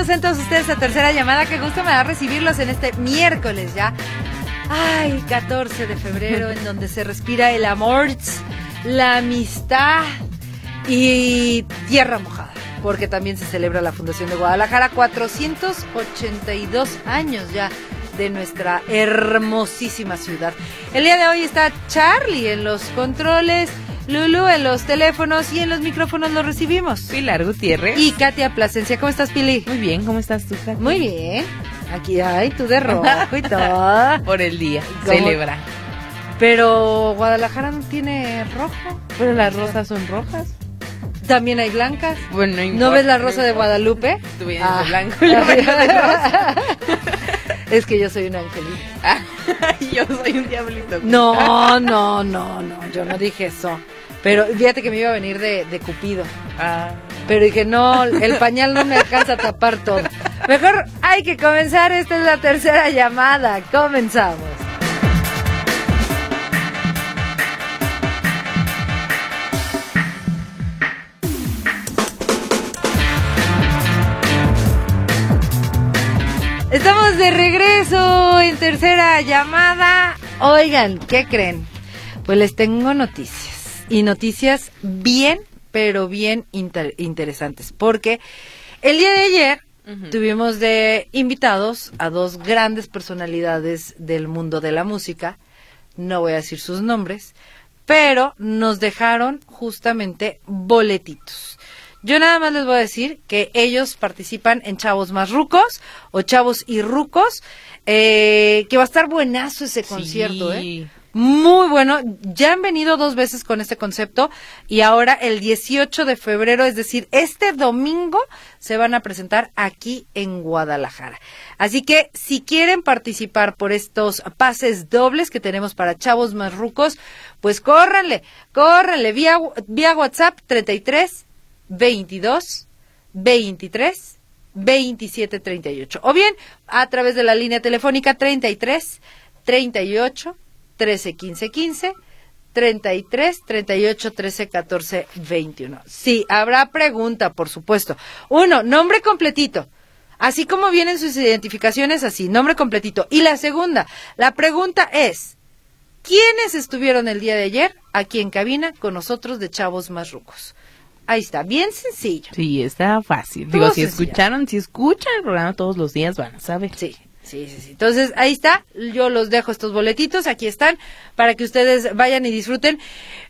Bienvenidos todos ustedes a Tercera Llamada. Qué gusto me da recibirlos en este miércoles ya. Ay, 14 de febrero, en donde se respira el amor, la amistad y tierra mojada. Porque también se celebra la Fundación de Guadalajara, 482 años ya de nuestra hermosísima ciudad. El día de hoy está Charlie en los controles. Lulu en los teléfonos y en los micrófonos lo recibimos. Pilar Gutiérrez. Y Katia Plasencia. ¿Cómo estás, Pili? Muy bien, ¿cómo estás tú, Katia? Muy bien. Aquí hay tú de rojo y todo. Por el día. ¿Cómo? Celebra. Pero Guadalajara no tiene rojo. Pero las rosas son rojas. También hay blancas. Bueno, no ¿No ves la rosa de. Guadalupe? Tú vienes Ah. de blanco y vengo de rosa. Es que yo soy un angelito. Yo soy un diablito. No, no, no, no. Yo no dije eso. Pero fíjate que me iba a venir de, de Cupido. Ah, Pero dije, no, el pañal no me alcanza a tapar todo. Mejor hay que comenzar. Esta es la tercera llamada. Comenzamos. Estamos de regreso en tercera llamada. Oigan, ¿qué creen? Pues les tengo noticias. Y noticias bien, pero bien inter- interesantes. Porque el día de ayer tuvimos de invitados a dos grandes personalidades del mundo de la música. No voy a decir sus nombres, pero nos dejaron justamente boletitos. Yo nada más les voy a decir que ellos participan en Chavos Más Rucos o Chavos y Rucos, eh, que va a estar buenazo ese concierto, ¿eh? Muy bueno, ya han venido dos veces con este concepto y ahora el 18 de febrero, es decir, este domingo se van a presentar aquí en Guadalajara. Así que si quieren participar por estos pases dobles que tenemos para chavos más rucos, pues córranle, córranle vía, vía WhatsApp 33 22 23 27 38 o bien a través de la línea telefónica 33 38 13 15 15 33 38 13 14 21. Sí, habrá pregunta, por supuesto. Uno, nombre completito. Así como vienen sus identificaciones, así, nombre completito. Y la segunda, la pregunta es, ¿quiénes estuvieron el día de ayer aquí en cabina con nosotros de Chavos Más Rucos? Ahí está, bien sencillo. Sí, está fácil. Todo Digo, si sencillo. escucharon, si escuchan el programa todos los días, van a saber. Sí, sí, sí, sí. Entonces, ahí está. Yo los dejo estos boletitos. Aquí están para que ustedes vayan y disfruten.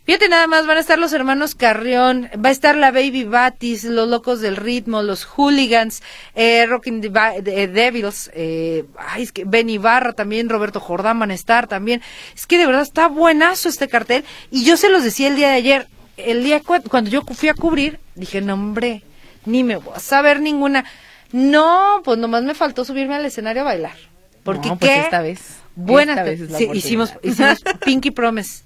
Fíjate, nada más van a estar los hermanos Carrión, va a estar la Baby Batis, los Locos del Ritmo, los Hooligans, eh, Rocking Deva- eh, Devils, eh, ay, es que Ben Ibarra también, Roberto Jordán van a estar también. Es que de verdad está buenazo este cartel. Y yo se los decía el día de ayer. El día cu- cuando yo fui a cubrir, dije, no, hombre, ni me voy a saber ninguna. No, pues nomás me faltó subirme al escenario a bailar. Porque No, pues qué esta vez. buena Esta vez es la sí, hicimos, Pinky Promise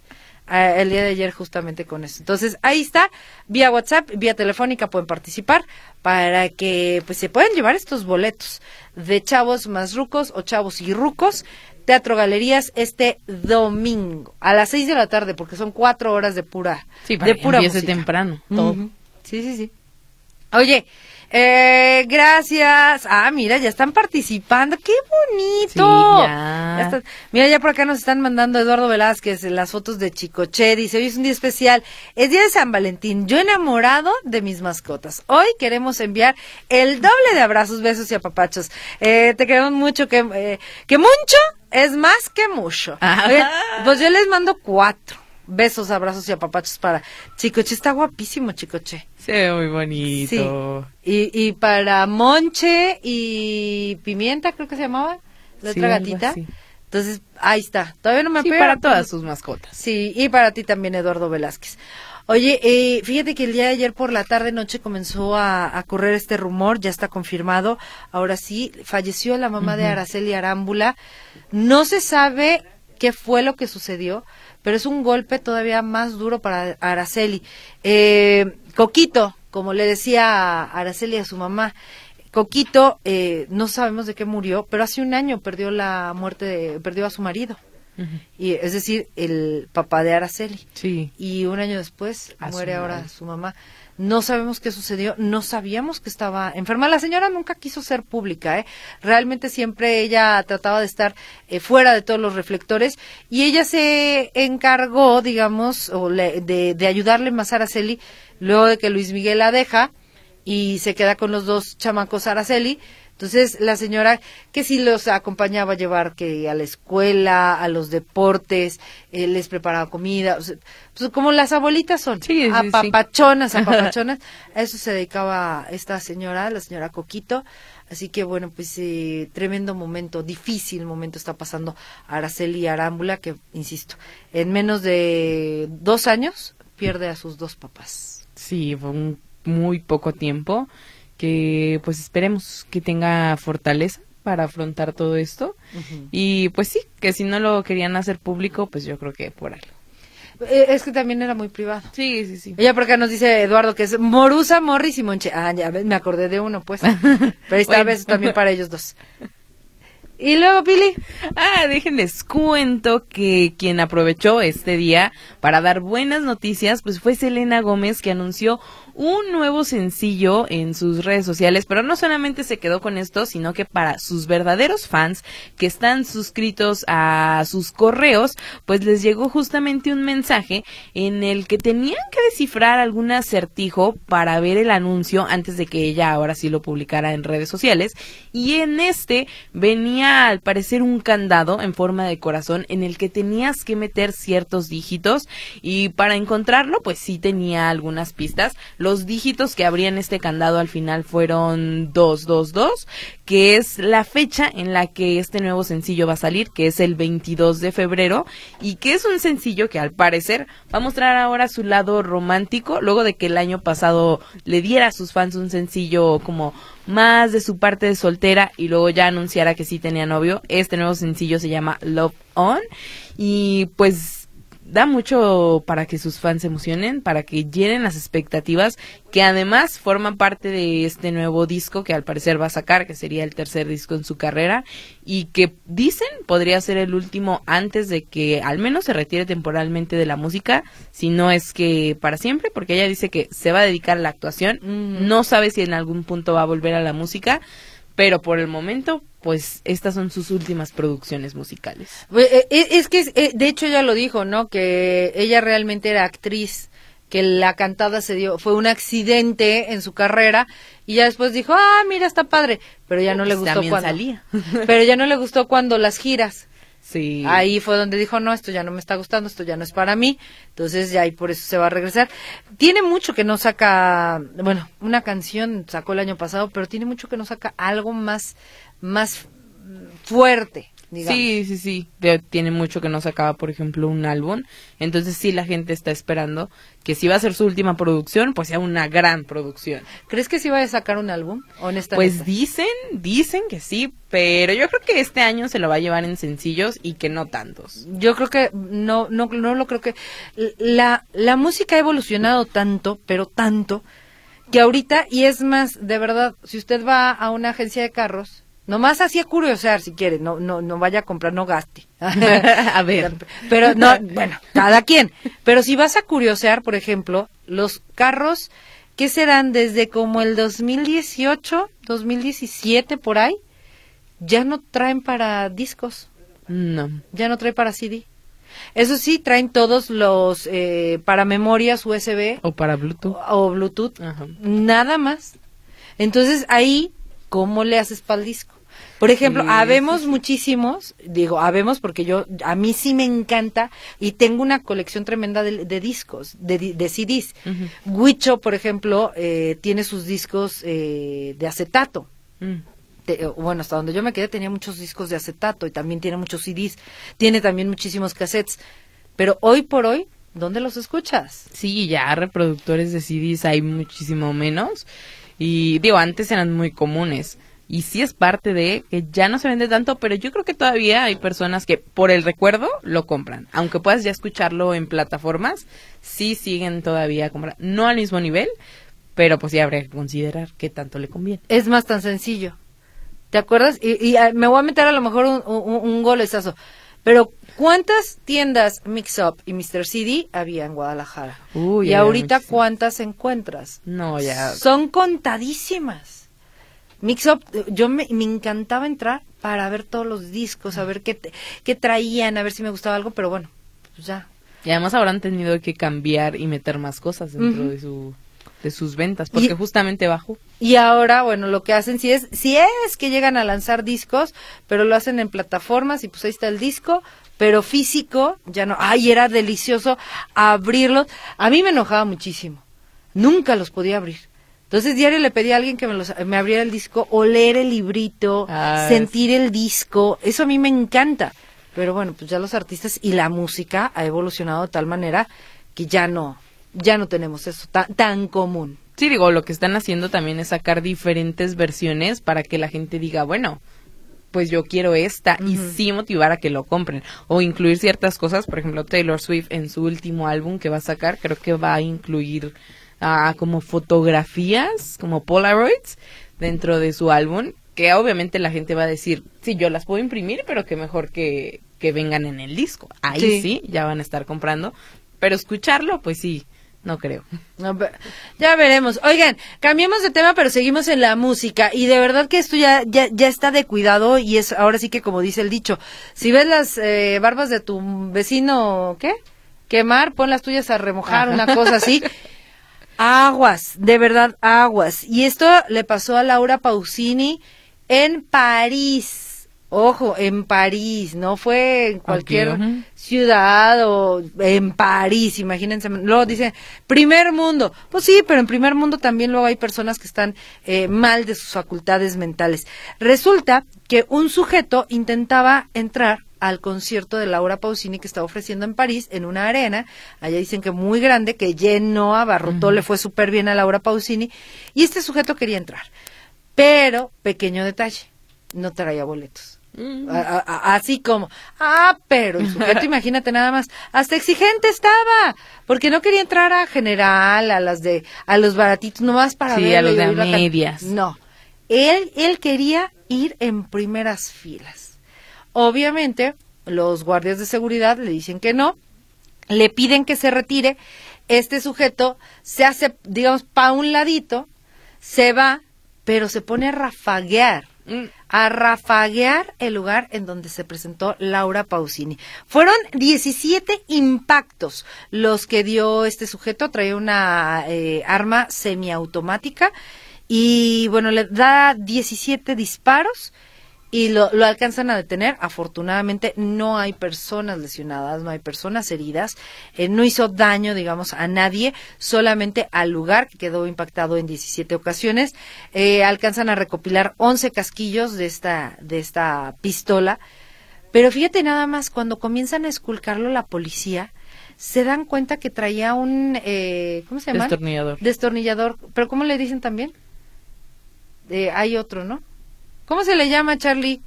eh, el día de ayer justamente con eso. Entonces, ahí está, vía WhatsApp, vía telefónica pueden participar para que pues se puedan llevar estos boletos de chavos más rucos o chavos y rucos. Teatro Galerías este domingo a las seis de la tarde porque son cuatro horas de pura Sí, para de pura temprano. Todo. Sí, sí, sí. Oye, eh, gracias. Ah, mira, ya están participando. ¡Qué bonito! Sí, ya. está- Mira, ya por acá nos están mandando Eduardo Velázquez las fotos de Chicoche. Dice, hoy es un día especial. Es día de San Valentín. Yo enamorado de mis mascotas. Hoy queremos enviar el doble de abrazos, besos y apapachos. Eh, te queremos mucho. Que, eh, que mucho es más que mucho. Oye, pues yo les mando cuatro. Besos, abrazos y apapachos para Chicoche. Está guapísimo, Chicoche. Se ve muy bonito. Y, y para Monche y Pimienta, creo que se llamaba, la Sí, otra gatita. Entonces, ahí está. Todavía no me Sí, para todas sus mascotas. Sí, y para ti también, Eduardo Velázquez. Oye, eh, fíjate que el día de ayer por la tarde noche comenzó a, a correr este rumor, ya está confirmado. Ahora sí, falleció la mamá de Araceli Arámbula. No se sabe qué fue lo que sucedió, pero es un golpe todavía más duro para Araceli. Eh, Coquito, como le decía a Araceli a su mamá, Coquito, eh, no sabemos de qué murió, pero hace un año perdió la muerte, de, perdió a su marido. y es decir, el papá de Araceli. Sí. Y un año después A su muere ahora su mamá. No sabemos qué sucedió, no sabíamos que estaba enferma. La señora nunca quiso ser pública, ¿eh? Realmente siempre ella trataba de estar eh, fuera de todos los reflectores y ella se encargó, digamos, o le- de, de ayudarle más a Araceli luego de que Luis Miguel la deja y se queda con los dos chamacos Araceli. Entonces la señora que sí los acompañaba a llevar que a la escuela, a los deportes, eh, les preparaba comida, o sea, pues como las abuelitas son, Sí, sí, a sí. papachonas, a papachonas, a eso se dedicaba esta señora, la señora Coquito. Así que bueno, pues eh, tremendo momento, difícil momento está pasando Araceli Arámbula, que insisto, en menos de dos años pierde a sus dos papás. Sí, fue un muy poco tiempo que pues esperemos que tenga fortaleza para afrontar todo esto y pues sí, que si no lo querían hacer público, pues yo creo que por algo. Eh, es que también era muy privado. Sí, sí, sí. Ella por acá nos dice Eduardo que es Morusa, Morris y Monche. Ah, ya me acordé de uno, pues. Pero esta Bueno. vez también para ellos dos. Y luego, Pili. Ah, déjenles cuento que quien aprovechó este día para dar buenas noticias, pues fue Selena Gómez que anunció un nuevo sencillo en sus redes sociales, pero no solamente se quedó con esto, sino que para sus verdaderos fans que están suscritos a sus correos, pues les llegó justamente un mensaje en el que tenían que descifrar algún acertijo para ver el anuncio antes de que ella ahora sí lo publicara en redes sociales. Y en este venía al parecer un candado en forma de corazón en el que tenías que meter ciertos dígitos y para encontrarlo pues sí tenía algunas pistas. Los dígitos que abrían este candado al final fueron 222, que es la fecha en la que este nuevo sencillo va a salir, que es el 22 de febrero y que es un sencillo que al parecer va a mostrar ahora su lado romántico, luego de que el año pasado le diera a sus fans un sencillo como más de su parte de soltera y luego ya anunciara que sí tenía novio. Este nuevo sencillo se llama Love On y pues da mucho para que sus fans se emocionen, para que llenen las expectativas, que además forman parte de este nuevo disco que al parecer va a sacar, que sería el tercer disco en su carrera, y que dicen podría ser el último antes de que al menos se retire temporalmente de la música, si no es que para siempre, porque ella dice que se va a dedicar a la actuación, no sabe si en algún punto va a volver a la música, pero por el momento, pues estas son sus últimas producciones musicales. Eh, eh, Es que, eh, de hecho, ella lo dijo, ¿no? Que ella realmente era actriz, que la cantada se dio, fue un accidente en su carrera y ya después dijo, ah, mira, está padre, pero ya no le Pues gustó cuando. salía. Pero ya no le gustó cuando las giras. Sí. Ahí fue donde dijo, no, esto ya no me está gustando, esto ya no es para mí. Entonces ya ahí por eso se va a regresar. Tiene mucho que no saca, bueno, una canción sacó el año pasado, pero tiene mucho que no saca algo más, más fuerte, digamos. Sí, sí, sí. Tiene mucho que no sacaba, por ejemplo, un álbum. Entonces sí, la gente está esperando que si va a ser su última producción, pues sea una gran producción. ¿Crees que sí va a sacar un álbum? Honestamente. Pues dicen, dicen que sí, pero yo creo que este año se lo va a llevar en sencillos y que no tantos. Yo creo que no, no, no lo creo que la, la música ha evolucionado tanto, pero tanto, que ahorita, y es más, de verdad, si usted va a una agencia de carros, nomás así a curiosear si quiere, no, no, no vaya a comprar, no gaste. a ver. Pero no, bueno, cada quien. Pero si vas a curiosear, por ejemplo, los carros, ¿qué serán desde como el 2018, 2017 por ahí? Ya no traen para discos No. ya no trae para CD. Eso sí, traen todos los eh, para memorias USB O para Bluetooth. o, o Bluetooth, Ajá. nada más. Entonces ahí, ¿cómo le haces para el disco? Por ejemplo, habemos muchísimos, digo, habemos porque yo, a mí sí me encanta y tengo una colección tremenda de, de discos, de, de CDs. Ujú. Huicho, por ejemplo, eh, tiene sus discos eh, de acetato Mm. te- eh, bueno, hasta donde yo me quedé tenía muchos discos de acetato y también tiene muchos CDs, tiene también muchísimos cassettes, pero hoy por hoy ¿dónde los escuchas? Sí, ya reproductores de CDs hay muchísimo menos. Y digo, antes eran muy comunes. Y sí es parte de que ya no se vende tanto, pero yo creo que todavía hay personas que por el recuerdo lo compran. Aunque puedas ya escucharlo en plataformas, sí siguen todavía comprando. No al mismo nivel, pero pues sí habría que considerar qué tanto le conviene. Es más tan sencillo. ¿Te acuerdas? Y, y, ah, me voy a meter a lo mejor un, un, un golezazo. Pero ¿cuántas tiendas Mix Up y Mr. CD había en Guadalajara? Uy, y ahorita. ¿cuántas encuentras? No, ya. Son contadísimas. Mix Up, yo me, me encantaba entrar para ver todos los discos, a ver qué, qué traían, a ver si me gustaba algo, pero bueno, pues ya. Y además habrán tenido que cambiar y meter más cosas dentro de su de sus ventas, porque Y- justamente bajó. Y ahora, bueno, lo que hacen si es, si es que llegan a lanzar discos, pero lo hacen en plataformas y pues ahí está el disco, pero físico, ya no. Ay, era delicioso abrirlos. A mí me enojaba muchísimo. Nunca los podía abrir. Entonces diario le pedí a alguien que me, los, me abriera el disco, oler el librito, Ah, sentir el disco. Eso a mí me encanta. Pero bueno, pues ya los artistas y la música ha evolucionado de tal manera que ya no, ya no tenemos eso tan, tan común. Sí, digo, lo que están haciendo también es sacar diferentes versiones para que la gente diga, bueno, pues yo quiero esta y sí motivar a que lo compren o incluir ciertas cosas, por ejemplo, Taylor Swift en su último álbum que va a sacar, creo que va a incluir ah, como fotografías, como Polaroids dentro de su álbum, que obviamente la gente va a decir, sí, yo las puedo imprimir, pero que mejor que, que vengan en el disco. Ahí Sí. sí, ya van a estar comprando, pero escucharlo, pues sí, no creo. No, ya veremos. Oigan, cambiemos de tema, pero seguimos en la música. Y de verdad que esto ya, ya, ya está de cuidado y es ahora sí que como dice el dicho, si ves las eh, barbas de tu vecino, ¿qué? Quemar, pon las tuyas a remojar, una cosa así. Aguas, de verdad, aguas. Y esto le pasó a Laura Pausini en París. Ojo, en París, no fue en cualquier ciudad o en París, imagínense. Luego dicen, primer mundo. Pues sí, pero en primer mundo también luego hay personas que están eh, mal de sus facultades mentales. Resulta que un sujeto intentaba entrar al concierto de Laura Pausini que estaba ofreciendo en París, en una arena, allá dicen que muy grande, que llenó, abarrotó, le fue súper bien a Laura Pausini, y este sujeto quería entrar. Pero, pequeño detalle, no traía boletos. A- a- así como, ah, pero el sujeto, imagínate nada más, hasta exigente estaba, porque no quería entrar a general, a las de, a los baratitos, nomás para Sí, verle a los de medias. No, él, él quería ir en primeras filas. Obviamente, los guardias de seguridad le dicen que no, le piden que se retire, este sujeto se hace, digamos, pa' un ladito, se va, pero se pone a rafaguear Mm. a rafaguear el lugar en donde se presentó Laura Pausini. Fueron 17 impactos los que dio este sujeto, traía una eh, arma semiautomática y bueno, le da 17 disparos y lo, lo alcanzan a detener. Afortunadamente no hay personas lesionadas, no hay personas heridas, eh, no hizo daño, digamos, a nadie, solamente al lugar que quedó impactado en 17 ocasiones. Eh, alcanzan a recopilar 11 casquillos de esta, de esta pistola. Pero fíjate nada más, cuando comienzan a esculcarlo la policía, se dan cuenta que traía un, eh, ¿cómo se llama? Destornillador. Destornillador. ¿Pero cómo le dicen también? Eh, hay otro, ¿no? ¿Cómo se le llama, Charlie?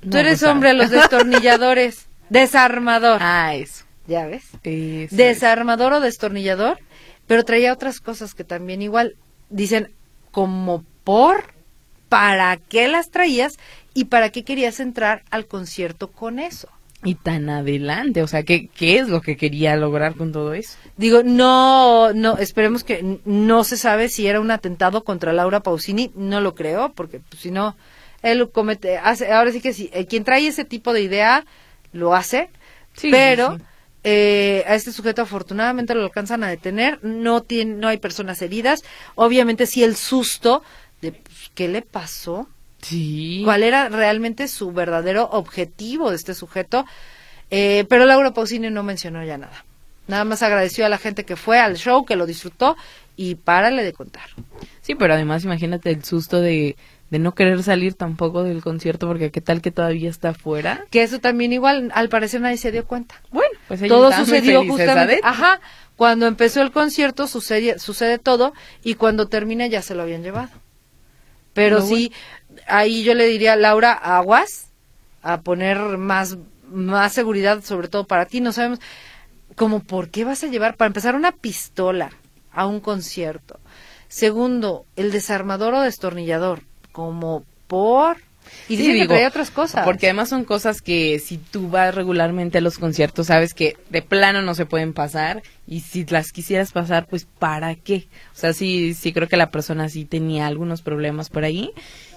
Tú No, eres pues, hombre a los destornilladores. Desarmador. Ah, eso. ¿Ya ves? Eso es. Desarmador o destornillador. Pero traía otras cosas que también igual dicen como por, ¿para qué las traías? ¿Y para qué querías entrar al concierto con eso? Y tan adelante, o sea, ¿qué, ¿qué es lo que quería lograr con todo eso? Digo, no, no, esperemos que no se sabe si era un atentado contra Laura Pausini, no lo creo, porque pues, si no, él comete, hace, ahora sí que sí, eh, quien trae ese tipo de idea lo hace, Sí, pero sí. eh, a este sujeto afortunadamente lo alcanzan a detener, no tiene, no hay personas heridas, obviamente sí el susto de pues, qué le pasó, Sí. cuál era realmente su verdadero objetivo de este sujeto. Eh, pero Laura Pausini no mencionó ya nada. Nada más agradeció a la gente que fue al show, que lo disfrutó y párale de contar. Sí, pero además imagínate el susto de, de no querer salir tampoco del concierto porque qué tal que todavía está afuera. Que eso también igual, al parecer nadie se dio cuenta. Bueno, Pues todo sucedió justamente, ajá, cuando empezó el concierto sucede, sucede todo y cuando termina ya se lo habían llevado. Pero No, sí, ahí yo le diría, Laura, aguas, a poner más, más seguridad, sobre todo para ti. No sabemos, como, ¿por qué vas a llevar, para empezar, una pistola a un concierto? Segundo, el desarmador o destornillador, como por... Y Sí, que digo, traía otras cosas. Porque además son cosas que si tú vas regularmente a los conciertos, sabes que de plano no se pueden pasar y si las quisieras pasar, pues ¿para qué? O sea, sí, sí creo que la persona sí tenía algunos problemas por ahí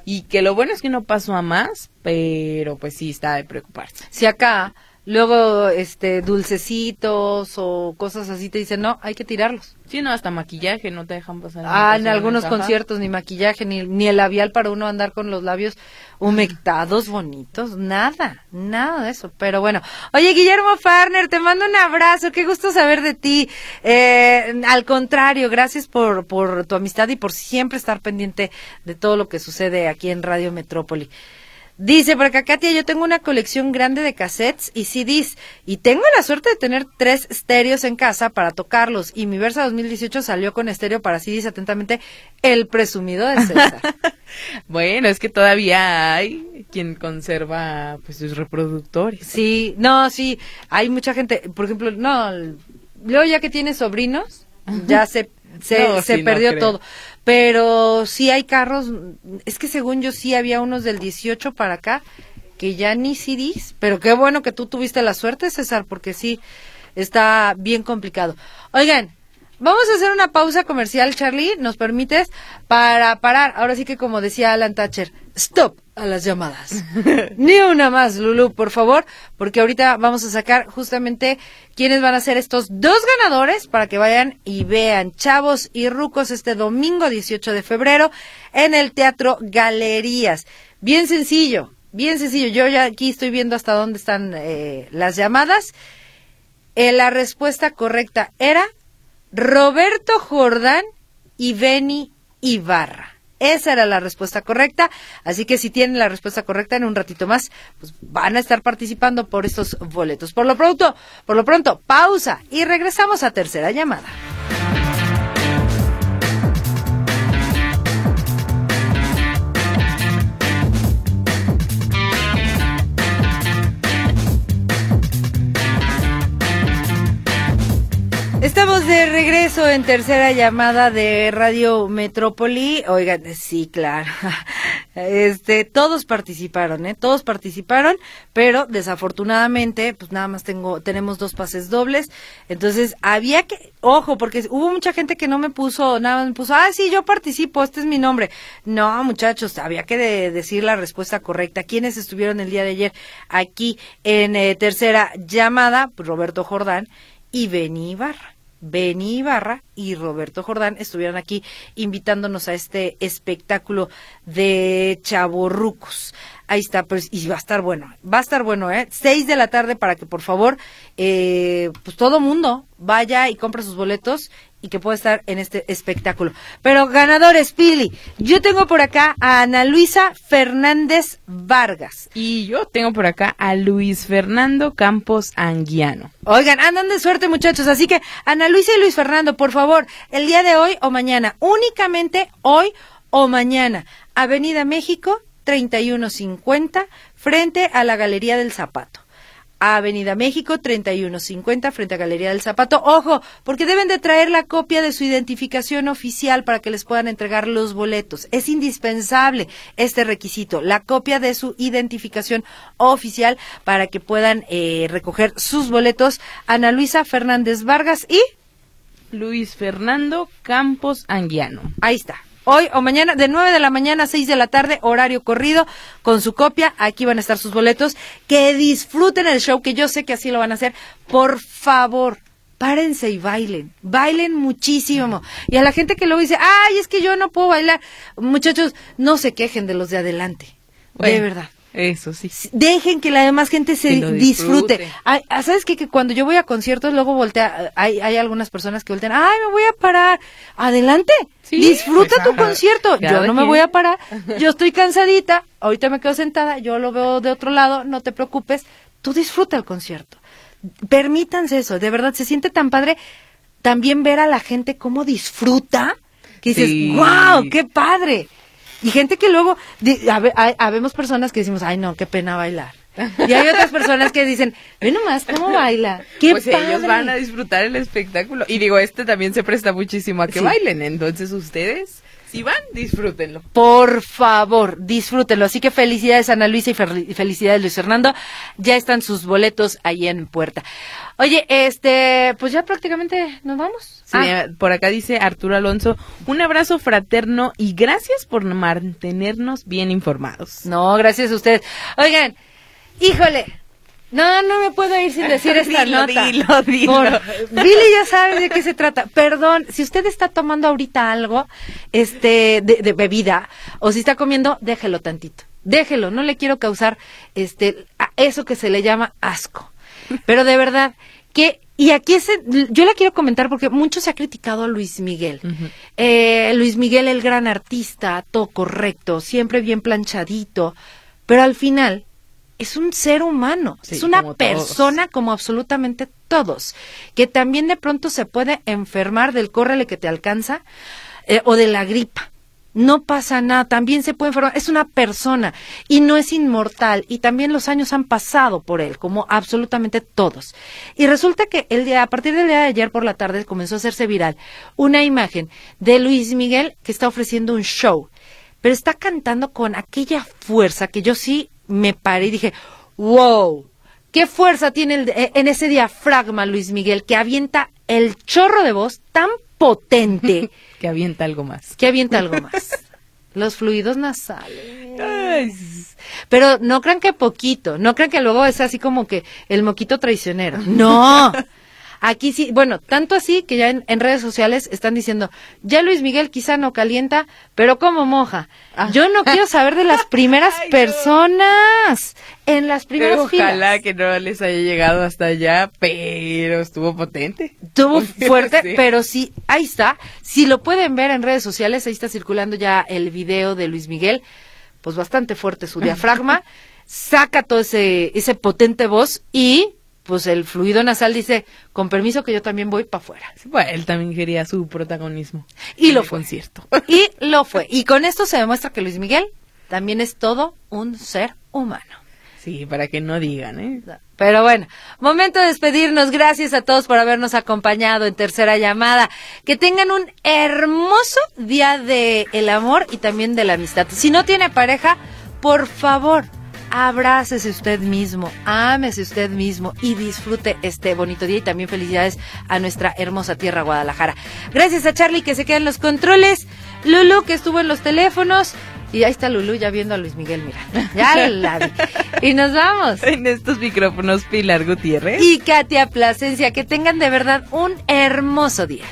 y que lo bueno es que no pasó a más, pero pues sí está de preocuparse. si acá luego este dulcecitos o cosas así te dicen no hay que tirarlos Sí, no, hasta maquillaje no te dejan pasar. ah en algunos conciertos ni maquillaje ni, ni el labial para uno andar con los labios humectados bonitos nada nada de eso. Pero bueno oye Guillermo Farner te mando un abrazo qué gusto saber de ti. Eh, al contrario gracias por por tu amistad y por siempre estar pendiente de todo lo que sucede aquí en Radio Metrópoli Dice por acá, Katia, yo tengo una colección grande de cassettes y CDs y tengo la suerte de tener tres estéreos en casa para tocarlos y mi Versa 2018 salió con estéreo para CDs atentamente el presumido de César. Bueno, es que todavía hay quien conserva pues sus reproductores. sí, no, sí, hay mucha gente, por ejemplo, no, luego ya que tiene sobrinos, ya se, se, No, se sí, perdió todo. Pero sí hay carros, es que según yo sí había unos del 18 para acá que ya ni CDs, pero qué bueno que tú tuviste la suerte, César, porque sí está bien complicado. Oigan, vamos a hacer una pausa comercial, Charlie, ¿nos permites? Para parar, ahora sí que como decía Alan Thatcher, stop a las llamadas. Ni una más, Lulu, por favor, porque ahorita vamos a sacar justamente quiénes van a ser estos dos ganadores para que vayan y vean Chavos y Rucos este domingo 18 de febrero en el Teatro Galerías. Bien sencillo, bien sencillo. Yo ya aquí estoy viendo hasta dónde están eh, las llamadas. Eh, la respuesta correcta era Roberto Jordán y Beni Ibarra. Esa era la respuesta correcta. Así que si tienen la respuesta correcta en un ratito más, pues van a estar participando por estos boletos. Por lo pronto, por lo pronto, pausa y regresamos a tercera llamada. Regreso en tercera llamada de Radio Metrópoli. Oigan, sí, claro. Este, todos participaron, ¿eh? Todos participaron, pero desafortunadamente, pues nada más tengo, tenemos dos pases dobles. Entonces, había que, ojo, porque hubo mucha gente que no me puso, nada más me puso, ah, sí, yo participo, este es mi nombre. No, muchachos, había que de- decir la respuesta correcta. ¿Quiénes estuvieron el día de ayer aquí en eh, tercera llamada? Pues Roberto Jordán y Beni Ibarra. Beni Ibarra y Roberto Jordán estuvieron aquí invitándonos a este espectáculo de chavorrucos. Ahí está, pues, y va a estar bueno, va a estar bueno, ¿eh? Seis de la tarde para que por favor, eh, pues todo mundo vaya y compre sus boletos y que pueda estar en este espectáculo. Pero ganadores, Pili, yo tengo por acá a Ana Luisa Fernández Vargas. Y yo tengo por acá a Luis Fernando Campos Anguiano. Oigan, andan de suerte muchachos, así que Ana Luisa y Luis Fernando, por favor, el día de hoy o mañana, únicamente hoy o mañana, Avenida México 3150, frente a la Galería del Zapato. Avenida México 3150 frente a Galería del Zapato. Ojo, porque deben de traer la copia de su identificación oficial para que les puedan entregar los boletos. Es indispensable este requisito, la copia de su identificación oficial para que puedan eh, recoger sus boletos. Ana Luisa Fernández Vargas y Luis Fernando Campos Anguiano. ahí está. Hoy o mañana, de 9 de la mañana a 6 de la tarde, horario corrido, con su copia. Aquí van a estar sus boletos. Que disfruten el show, que yo sé que así lo van a hacer. Por favor, párense y bailen. Bailen muchísimo. Y a la gente que luego dice, ay, es que yo no puedo bailar. Muchachos, no se quejen de los de adelante. de verdad. Eso sí. Dejen que la demás gente se disfrute. disfrute. Ay, ah, ¿Sabes qué? Que cuando yo voy a conciertos, luego voltea, hay, hay algunas personas que voltean, ay, me voy a parar. Adelante. Sí, Disfruta pues, tu ajá. concierto. Yo no me voy a parar. Yo estoy cansadita. Ahorita me quedo sentada. Yo lo veo de otro lado. No te preocupes. Tú disfruta el concierto. Permítanse eso, de verdad, se siente tan padre también ver a la gente cómo disfruta, que dices, Sí. wow, qué padre. Y gente que luego, habemos personas que decimos, ay no, qué pena bailar. Y hay otras personas que dicen, ve nomás cómo baila, qué pues padre. ellos van a disfrutar el espectáculo. Y digo, este también se presta muchísimo a que Sí. bailen. Entonces ustedes, si van, disfrútenlo. Por favor, disfrútenlo. Así que felicidades Ana Luisa y fel- y felicidades Luis Fernando. Ya están sus boletos ahí en puerta. Oye, este, pues ya prácticamente nos vamos. Sí, Ah, por acá dice Arturo Alonso, un abrazo fraterno y gracias por mantenernos bien informados. no, gracias a ustedes. Oigan, híjole. No, no me puedo ir sin decir esta Dilo, nota. dilo, dilo. Por- Billy ya sabe de qué se trata. Perdón, si usted está tomando ahorita algo, este, de, de bebida, o si está comiendo, déjelo tantito. Déjelo, no le quiero causar, este, a eso que se le llama asco. Pero de verdad, que, y aquí es, yo la quiero comentar porque mucho se ha criticado a Luis Miguel. Eh, Luis Miguel, el gran artista, todo correcto, siempre bien planchadito, pero al final es un ser humano, Sí, es una como todos. persona como absolutamente todos, que también de pronto se puede enfermar del córrele que te alcanza eh, o de la gripa. No pasa nada, también se puede enfermar, es una persona y no es inmortal y también los años han pasado por él, como absolutamente todos. Y resulta que el día, a partir del día de ayer por la tarde comenzó a hacerse viral una imagen de Luis Miguel que está ofreciendo un show, pero está cantando con aquella fuerza que yo sí me paré y dije, wow, qué fuerza tiene el- eh, en ese diafragma Luis Miguel que avienta el chorro de voz tan potente Que avienta algo más. que avienta algo más. Los fluidos nasales. Ay, Pero no crean que poquito, no crean que luego es así como que el moquito traicionero. No. Aquí sí, bueno, tanto así que ya en, en redes sociales están diciendo, ya Luis Miguel quizá no calienta, pero como moja. Ah. Yo no quiero saber de las primeras Ay, no. personas. En las primeras Ojalá filas. que no les haya llegado hasta allá, pero estuvo potente. Estuvo fuerte, Sí. pero sí, ahí está. Si lo pueden ver en redes sociales, ahí está circulando ya el video de Luis Miguel, pues bastante fuerte su diafragma, saca todo ese, ese potente voz y pues el fluido nasal dice, con permiso que yo también voy para afuera. Bueno, él también quería su protagonismo. Y lo fue. concierto. Y lo fue. Y con esto se demuestra que Luis Miguel también es todo un ser humano. Sí, para que no digan, ¿eh? Pero bueno, momento de despedirnos. Gracias a todos por habernos acompañado en tercera llamada. Que tengan un hermoso día de el amor y también de la amistad. Si no tiene pareja, por favor, abrácese usted mismo, ámese usted mismo y disfrute este bonito día y también felicidades a nuestra hermosa tierra Guadalajara. Gracias a Charlie que se queda en los controles, Lulu que estuvo en los teléfonos y ahí está Lulu ya viendo a Luis Miguel, mira. Ya la vi. Y nos vamos. En estos micrófonos, Pilar Gutiérrez. Y Katia Plasencia, que tengan de verdad un hermoso día.